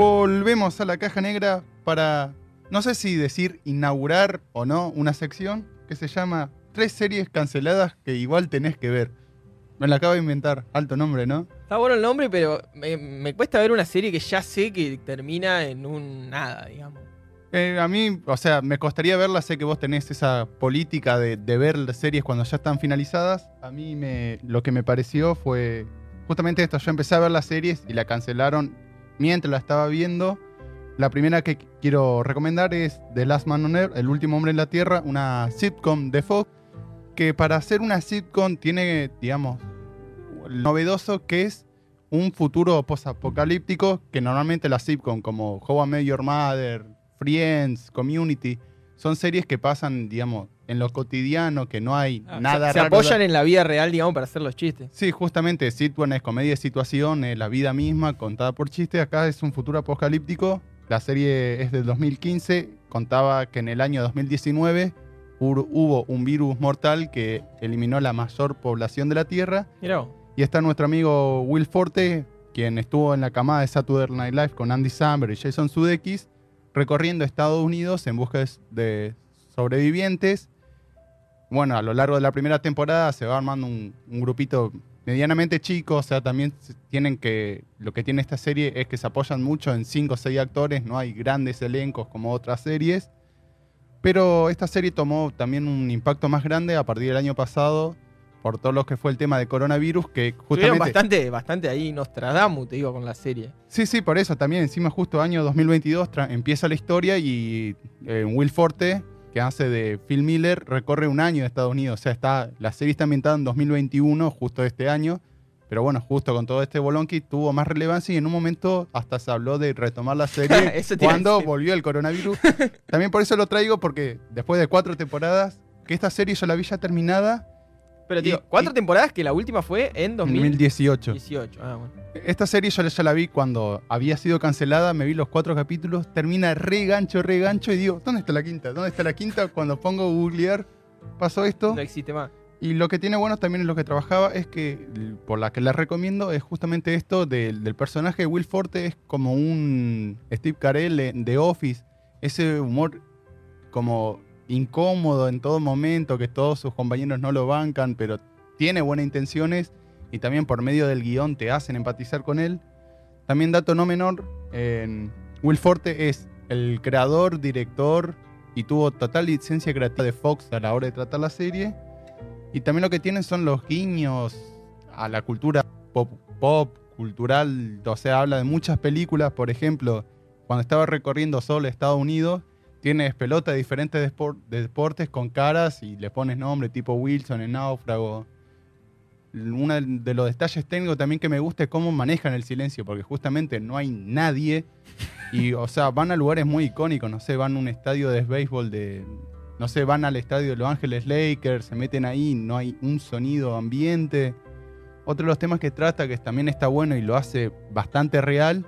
Volvemos a la caja negra para, no sé si decir inaugurar o no, una sección que se llama Tres series canceladas que igual tenés que ver. Me la acabo de inventar, alto nombre, ¿no? Está bueno el nombre, pero me, me cuesta ver una serie que ya sé que termina en un nada, digamos. Eh, a mí, o sea, me costaría verla, sé que vos tenés esa política de, de ver las series cuando ya están finalizadas. A mí me, lo que me pareció fue justamente esto, yo empecé a ver las series y la cancelaron mientras la estaba viendo. La primera que quiero recomendar es The Last Man on Earth, El último hombre en la Tierra, una sitcom de Fox, que para hacer una sitcom tiene, digamos, novedoso que es un futuro posapocalíptico que normalmente las sitcom como How I Met Your Mother, Friends, Community, son series que pasan, digamos, en lo cotidiano, que no hay Ah, nada se, se raro. apoyan en la vida real, digamos, para hacer los chistes. Sí, justamente, sitcom es comedia de situación, es la vida misma contada por chiste. Acá es un futuro apocalíptico. La serie es del 2015. Contaba que en el año 2019 hu- hubo un virus mortal que eliminó la mayor población de la Tierra. Mirá. Y está nuestro amigo Will Forte, quien estuvo en la camada de Saturday Night Live con Andy Samberg y Jason Sudeikis, recorriendo Estados Unidos en busca de sobrevivientes. Bueno, a lo largo de la primera temporada se va armando un, un grupito medianamente chico, o sea, también tienen que, lo que tiene esta serie es que se apoyan mucho en 5 o 6 actores, no hay grandes elencos como otras series, pero esta serie tomó también un impacto más grande a partir del año pasado por todo lo que fue el tema de coronavirus, que justamente... bastante, bastante ahí Nostradamus, te digo, con la serie. Sí, sí, por eso también. Encima, justo año 2022 tra- empieza la historia y eh, Will Forte, que hace de Phil Miller, recorre un año de Estados Unidos. O sea, está, la serie está ambientada en 2021, justo este año. Pero bueno, justo con todo este bolonqui tuvo más relevancia y en un momento hasta se habló de retomar la serie cuando volvió el coronavirus. También por eso lo traigo, porque después de cuatro temporadas, que esta serie yo la vi ya terminada Pero, Y- tío, cuatro y- temporadas que la última fue en en 2018. 2018. Ah, bueno. Esta serie yo ya la vi cuando había sido cancelada, me vi los cuatro capítulos, termina re gancho, re gancho y digo, ¿dónde está la quinta? ¿Dónde está la quinta? Cuando pongo googlear, pasó esto. No existe más. Y lo que tiene bueno también en lo que trabajaba es que, por la que la recomiendo, es justamente esto del, del personaje de Will Forte, es como un Steve Carell de Office, ese humor como incómodo en todo momento, que todos sus compañeros no lo bancan, pero tiene buenas intenciones y también por medio del guion te hacen empatizar con él. También dato no menor, en Will Forte es el creador, director y tuvo total licencia creativa de Fox a la hora de tratar la serie. Y también lo que tienen son los guiños a la cultura pop, pop, cultural, o sea, habla de muchas películas, por ejemplo, cuando estaba recorriendo solo Estados Unidos, tienes pelota de diferentes de deportes con caras y le pones nombre tipo Wilson en Náufrago. Uno de los detalles técnicos también que me gusta es cómo manejan el silencio, porque justamente no hay nadie y, o sea, van a lugares muy icónicos, no sé, van a un estadio de béisbol de, no sé, van al estadio de Los Ángeles Lakers, se meten ahí, no hay un sonido ambiente. Otro de los temas que trata, que también está bueno y lo hace bastante real,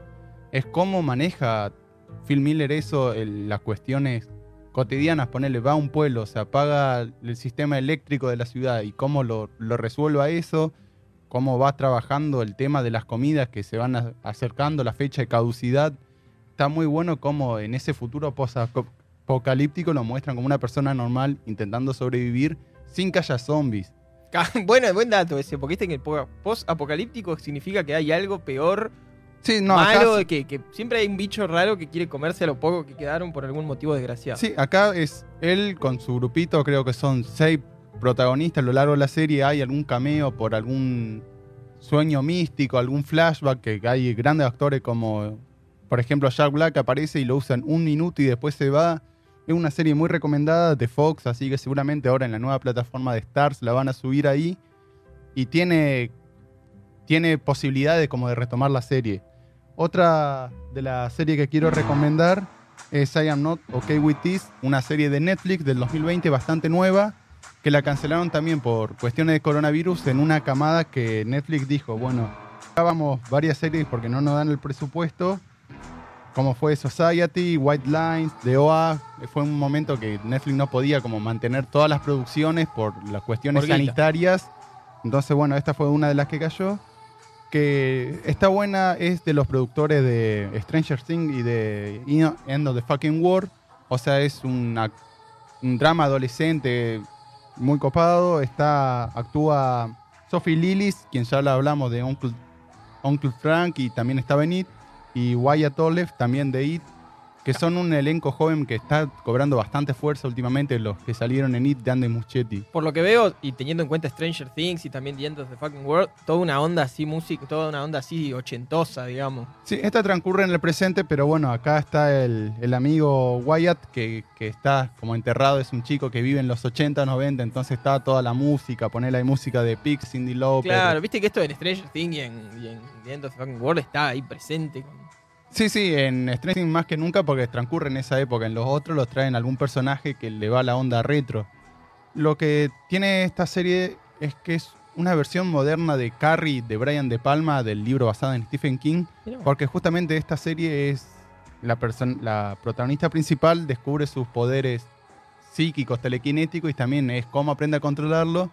es cómo maneja Phil Miller eso, el- las cuestiones cotidianas. Ponerle, va a un pueblo, se apaga el sistema eléctrico de la ciudad y cómo lo, resuelva eso, cómo va trabajando el tema de las comidas que se van a- acercando, la fecha de caducidad. Está muy bueno cómo en ese futuro post-apocalíptico lo muestran como una persona normal intentando sobrevivir sin que haya zombies. Bueno, buen dato ese, porque po- post-apocalíptico significa que hay algo peor, Sí, no, acá malo, sí- que, que siempre hay un bicho raro que quiere comerse a lo poco que quedaron por algún motivo desgraciado. Sí, acá es él con su grupito, creo que son seis protagonistas a lo largo de la serie. Hay algún cameo por algún sueño místico, algún flashback, que hay grandes actores como, por ejemplo, Jack Black aparece y lo usan un minuto y después se va. Es una serie muy recomendada de Fox, así que seguramente ahora en la nueva plataforma de Stars la van a subir ahí. Y tiene, tiene posibilidades como de retomar la serie. Otra de las series que quiero recomendar es I Am Not Okay With This, una serie de Netflix del 2020 bastante nueva, que la cancelaron también por cuestiones de coronavirus en una camada que Netflix dijo, bueno, grabamos varias series porque no nos dan el presupuesto, como fue Society, White Lines, The OA, fue un momento que Netflix no podía como mantener todas las producciones por las cuestiones sanitarias, entonces bueno, esta fue una de las que cayó que está buena es de los productores de Stranger Things y de End of the Fucking World. O sea, es un drama adolescente muy copado. Está, actúa Sophie Lillis, quien ya la hablamos de Uncle, Frank y también estaba en It. Y Wyatt Olive, también de It. Que son un elenco joven que está cobrando bastante fuerza últimamente, los que salieron en It de Andy Muschietti. Por lo que veo, y teniendo en cuenta Stranger Things y también The End of the Fucking World, toda una onda así música, toda una onda así ochentosa, digamos. Sí, esta transcurre en el presente, pero bueno, acá está el, el amigo Wyatt, que, que está como enterrado, es un chico que vive en los 80, 90, entonces está toda la música, ponerle ahí música de Pix, Cindy Lauper. Claro, viste que esto en Stranger Things y en, y en The End of the Fucking World está ahí presente. con- Sí, sí, en Stranger Things más que nunca porque transcurre en esa época. En los otros los traen algún personaje que le va la onda retro. Lo que tiene esta serie es que es una versión moderna de Carrie de Brian De Palma, del libro basado en Stephen King. Porque justamente esta serie es la, la protagonista principal descubre sus poderes psíquicos, telequinéticos y también es cómo aprende a controlarlo.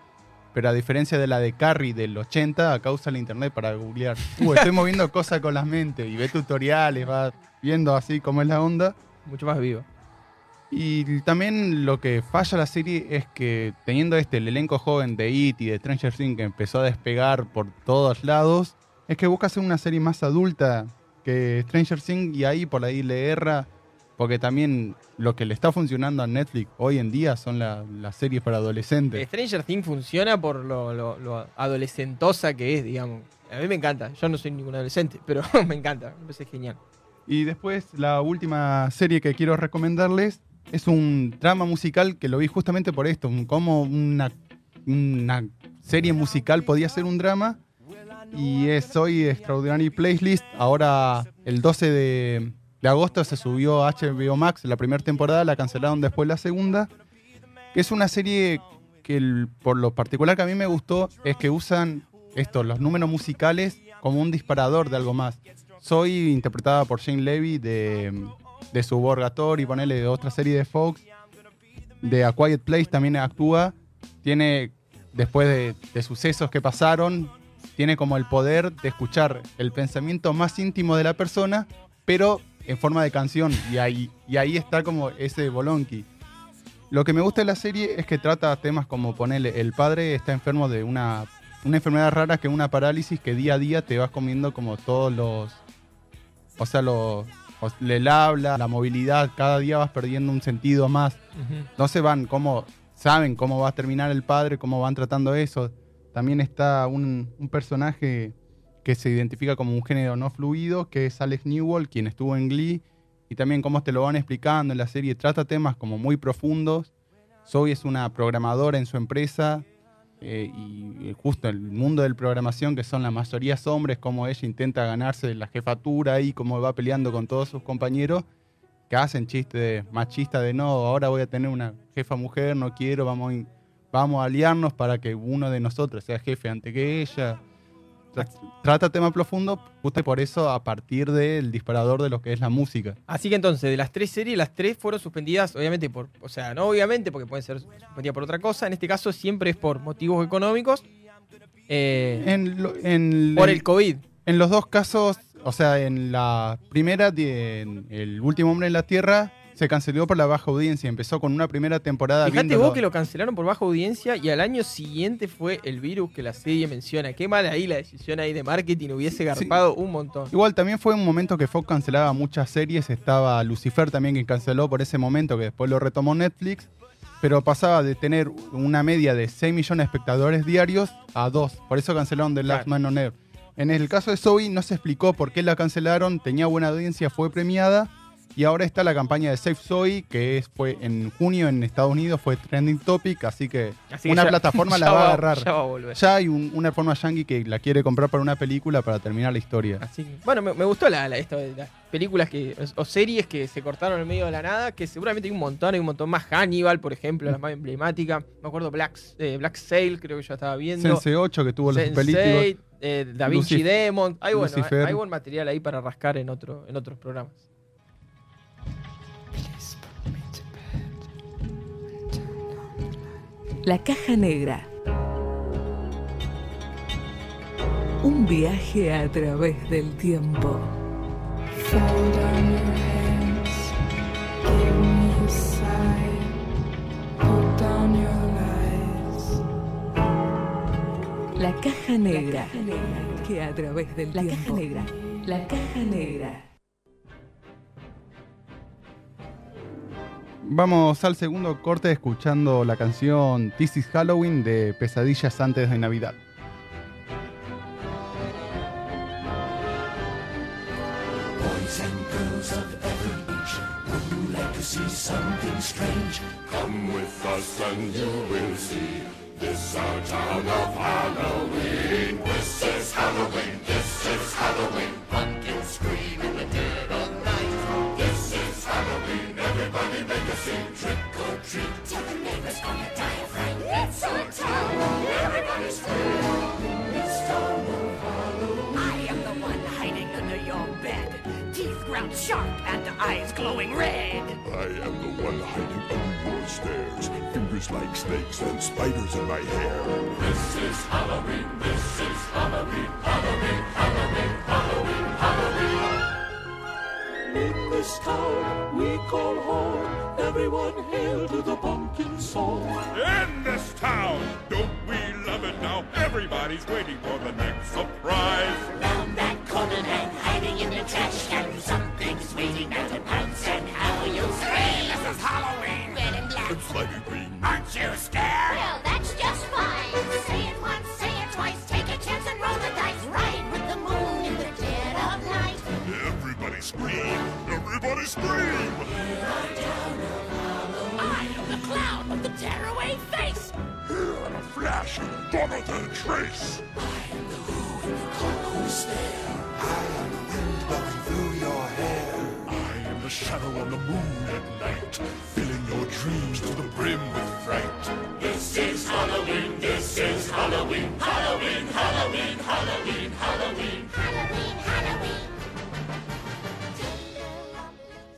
Pero a diferencia de la de Carrie del 80, acá usa el internet para googlear. Uh, estoy moviendo cosas con las mentes y ve tutoriales, va viendo así cómo es la onda. Mucho más vivo. Y también lo que falla la serie es que teniendo este el elenco joven de It y de Stranger Things que empezó a despegar por todos lados, es que busca hacer una serie más adulta que Stranger Things y ahí por ahí le erra, porque también lo que le está funcionando a Netflix hoy en día son la- las series para adolescentes. Stranger Things funciona por lo, lo- lo adolescentosa que es, digamos. A mí me encanta. Yo no soy ningún adolescente, pero me encanta. Me parece genial. Y después la última serie que quiero recomendarles es un drama musical que lo vi justamente por esto, como una, una serie musical podía ser un drama. Y es hoy Extraordinary Playlist. Ahora el 12 de, de agosto se subió a HBO Max la primera temporada, la cancelaron después la segunda. Es una serie que por lo particular que a mí me gustó es que usan esto, los números musicales como un disparador de algo más. Soy interpretada por Jane Levy de, de Suborgatory, ponerle de otra serie de Fox. De A Quiet Place también actúa. Tiene, después de, de sucesos que pasaron, tiene como el poder de escuchar el pensamiento más íntimo de la persona, pero en forma de canción. Y ahí, y ahí está como ese bolonqui. Lo que me gusta de la serie es que trata temas como ponerle, el padre está enfermo de una, una enfermedad rara que es una parálisis que día a día te vas comiendo como todos los... O sea, los, el habla, la movilidad, cada día vas perdiendo un sentido más. Entonces van como, saben cómo va a terminar el padre, cómo van tratando eso. También está un, un personaje que se identifica como un género no fluido, que es Alex Newell, quien estuvo en Glee, y también cómo te lo van explicando en la serie. Trata temas como muy profundos. Zoe es una programadora en su empresa, eh, y justo el mundo de la programación, que son la mayoría hombres, cómo ella intenta ganarse la jefatura y cómo va peleando con todos sus compañeros, que hacen chistes machistas de no, ahora voy a tener una jefa mujer, no quiero, vamos vamos a aliarnos para que uno de nosotros sea jefe ante que ella. Tra- Trata temas profundos, justo por eso a partir del disparador de lo que es la música. Así que entonces, de las tres series, las tres fueron suspendidas, obviamente por, o sea, no obviamente, porque pueden ser suspendidas por otra cosa. En este caso siempre es por motivos económicos. eh, En, lo- en por el COVID. En los dos casos, o sea, en la primera, en El último hombre en la Tierra, se canceló por la baja audiencia. Empezó con una primera temporada. Fíjate viéndolo- vos que lo cancelaron por baja audiencia y al año siguiente fue el virus que la serie menciona. Qué mal ahí la decisión ahí de marketing, hubiese garpado un montón. Igual también fue un momento que Fox cancelaba muchas series. Estaba Lucifer también que canceló por ese momento, que después lo retomó Netflix. Pero pasaba de tener una media de 6 millones de espectadores diarios a 2. Por eso cancelaron The Last Claro. Man on Earth. En el caso de Zoe no se explicó por qué la cancelaron. Tenía buena audiencia, fue premiada. Y ahora está la campaña de Safe Zoe, que es, fue en junio en Estados Unidos, fue trending topic, así que Así que una ya- plataforma la va a agarrar. Ya va a volver. Ya hay un- una forma yankee que la quiere comprar para una película para terminar la historia. Así que, bueno, me, me gustó la, la- esto de las películas que, o, o series que se cortaron en medio de la nada, que seguramente hay un montón, hay un montón más. Hannibal, por ejemplo, la más emblemática. Me acuerdo Black, eh, Black Sail, creo que yo estaba viendo. Sense 8 que tuvo los Sense8, películas. eh, Da Vinci Lucif- Demon. Hay, bueno, hay, Lucifer. hay buen material ahí para rascar en, otro, en otros programas. La caja negra. Un viaje a través del tiempo. La caja negra. Que a través del La caja negra. La caja negra. Vamos al segundo corte escuchando la canción This is Halloween de Pesadillas antes de Navidad. Sharp and eyes glowing red. I am the one hiding under your stairs. Fingers like snakes and spiders in my hair. This is Halloween. This is Halloween. Halloween. Halloween. Halloween. Halloween. In this town we call home. Everyone hail to the pumpkin song. In this town, don't we love it now? Everybody's waiting for the next surprise. Round that corner and hiding in the trash and black. And slimy green. Aren't you scared? Well, that's just fine. Say it once, say it twice. Take a chance and roll the dice. Ride with the moon in the dead of night. Everybody scream. Everybody scream. I am the clown with the tearaway face. Here in a flash, gone without a trace. I am the shadow on the moon at night, filling your dreams to the brim with fright. This is Halloween, this is Halloween, Halloween, Halloween, Halloween, Halloween, Halloween. Halloween.